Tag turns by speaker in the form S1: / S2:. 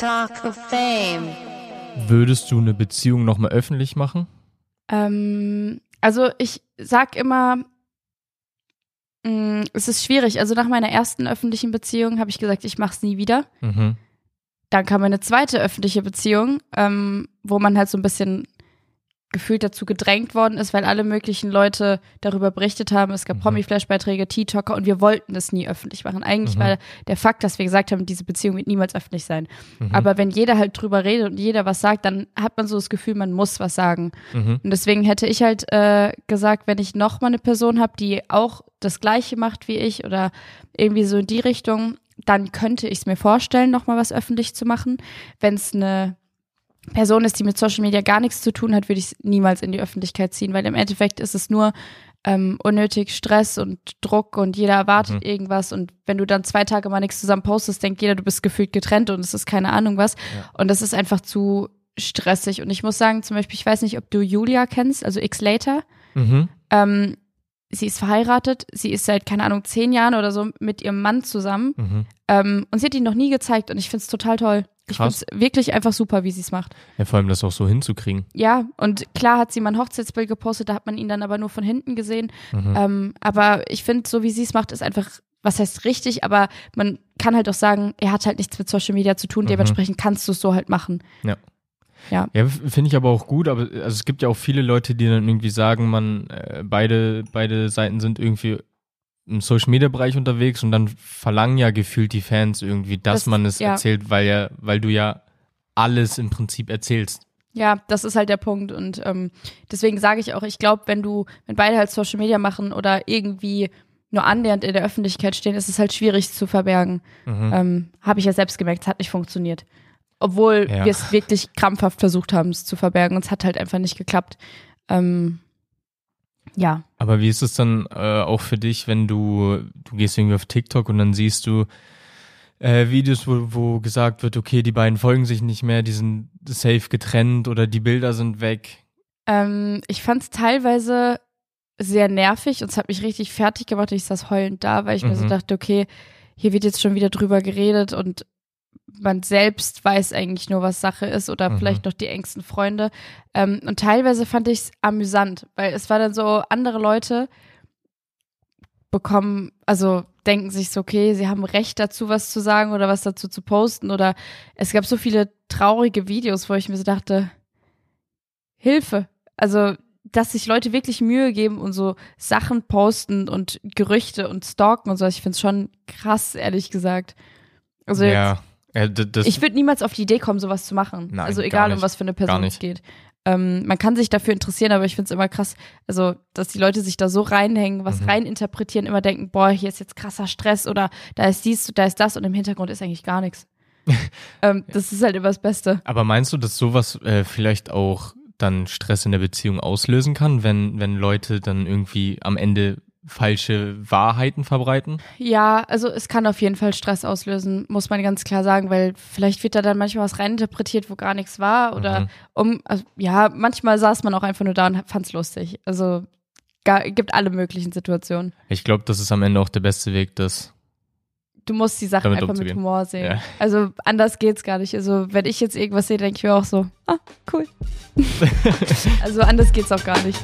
S1: Talk of Fame.
S2: Würdest du eine Beziehung nochmal öffentlich machen?
S3: Ähm, also ich sag immer, mh, es ist schwierig. Also nach meiner ersten öffentlichen Beziehung habe ich gesagt, ich mache es nie wieder.
S2: Mhm.
S3: Dann kam eine zweite öffentliche Beziehung, ähm, wo man halt so ein bisschen gefühlt dazu gedrängt worden ist, weil alle möglichen Leute darüber berichtet haben. Es gab
S2: Mhm.
S3: Promi-Flash-Beiträge, TikToker und wir wollten das nie öffentlich machen. Eigentlich
S2: Mhm.
S3: war der Fakt, dass wir gesagt haben, diese Beziehung wird niemals öffentlich sein.
S2: Mhm.
S3: Aber wenn jeder halt drüber redet und jeder was sagt, dann hat man so das Gefühl, man muss was sagen.
S2: Mhm.
S3: Und deswegen hätte ich halt äh, gesagt, wenn ich noch mal eine Person habe, die auch das Gleiche macht wie ich oder irgendwie so in die Richtung, dann könnte ich es mir vorstellen, noch mal was öffentlich zu machen. Wenn es eine Person ist, die mit Social Media gar nichts zu tun hat, würde ich es niemals in die Öffentlichkeit ziehen, weil im Endeffekt ist es nur ähm, unnötig Stress und Druck und jeder erwartet
S2: Mhm.
S3: irgendwas und wenn du dann zwei Tage mal nichts zusammen postest, denkt jeder, du bist gefühlt getrennt und es ist keine Ahnung was
S2: Ja.
S3: und das ist einfach zu stressig und ich muss sagen, zum Beispiel, ich weiß nicht, ob du Julia kennst, also X Later,
S2: Mhm.
S3: ähm, sie ist verheiratet, sie ist seit, keine Ahnung, zehn Jahren oder so mit ihrem Mann zusammen
S2: Mhm.
S3: ähm, und sie hat ihn noch nie gezeigt und ich finde es total toll. Ich finde es wirklich einfach super, wie sie es macht.
S2: Ja, vor allem das auch so hinzukriegen.
S3: Ja, und klar hat sie mal ein Hochzeitsbild gepostet, da hat man ihn dann aber nur von hinten gesehen.
S2: Mhm.
S3: Ähm, aber ich finde, so wie sie es macht, ist einfach, was heißt richtig, aber man kann halt auch sagen, er hat halt nichts mit Social Media zu tun,
S2: Mhm.
S3: dementsprechend kannst du es so halt machen.
S2: Ja, f- finde ich aber auch gut, aber also es gibt ja auch viele Leute, die dann irgendwie sagen, man, äh, beide, beide Seiten sind irgendwie im Social Media Bereich unterwegs und dann verlangen ja gefühlt die Fans irgendwie, dass
S3: Das-
S2: man es
S3: ja.
S2: erzählt, weil ja, weil du ja alles im Prinzip erzählst.
S3: Ja, das ist halt der Punkt und ähm, deswegen sage ich auch, ich glaube, wenn du, wenn beide halt Social Media machen oder irgendwie nur annähernd in der Öffentlichkeit stehen, ist es halt schwierig zu verbergen.
S2: Mhm.
S3: Ähm, Habe ich ja selbst gemerkt, es hat nicht funktioniert. Obwohl
S2: Ja.
S3: wir es wirklich krampfhaft versucht haben, es zu verbergen und es hat halt einfach nicht geklappt. Ähm, ja,
S2: Aber wie ist es dann äh, auch für dich, wenn du, du gehst irgendwie auf TikTok und dann siehst du äh, Videos, wo, wo gesagt wird, okay, die beiden folgen sich nicht mehr, die sind safe getrennt oder die Bilder sind weg.
S3: ähm, ich fand es teilweise sehr nervig und es hat mich richtig fertig gemacht. Ich saß heulend da, weil ich mir so
S2: Mhm.
S3: dachte, okay, hier wird jetzt schon wieder drüber geredet und man selbst weiß eigentlich nur, was Sache ist oder
S2: Mhm.
S3: vielleicht noch die engsten Freunde. Ähm, und teilweise fand ich es amüsant, weil es war dann so, andere Leute bekommen, also denken sich so, okay, sie haben Recht dazu, was zu sagen oder was dazu zu posten oder es gab so viele traurige Videos, wo ich mir so dachte, Hilfe. Also, dass sich Leute wirklich Mühe geben und so Sachen posten und Gerüchte und stalken und so, ich finde es schon krass, ehrlich gesagt. Also jetzt,
S2: ja, das,
S3: ich würde niemals auf die Idee kommen, sowas zu machen.
S2: Nein,
S3: also egal, um was für eine Person es geht. Ähm, man kann sich dafür interessieren, aber ich finde es immer krass, also dass die Leute sich da so reinhängen, was
S2: Mhm.
S3: reininterpretieren, immer denken, boah, hier ist jetzt krasser Stress oder da ist dies, da ist das und im Hintergrund ist eigentlich gar nichts. ähm, das ist halt immer das Beste.
S2: Aber meinst du, dass sowas äh, vielleicht auch dann Stress in der Beziehung auslösen kann, wenn, wenn Leute dann irgendwie am Ende falsche Wahrheiten verbreiten?
S3: Ja, also es kann auf jeden Fall Stress auslösen, muss man ganz klar sagen, weil vielleicht wird da dann manchmal was reininterpretiert, wo gar nichts war oder
S2: Mhm.
S3: um, also, ja, manchmal saß man auch einfach nur da und fand's lustig. Also gar, gibt alle möglichen Situationen.
S2: Ich glaube, das ist am Ende auch der beste Weg, das.
S3: Du musst die Sachen einfach mit
S2: umzugehen.
S3: Humor sehen.
S2: Ja.
S3: Also anders geht's gar nicht. Also wenn ich jetzt irgendwas sehe, denke ich mir auch so, ah, cool. also anders geht's auch gar nicht.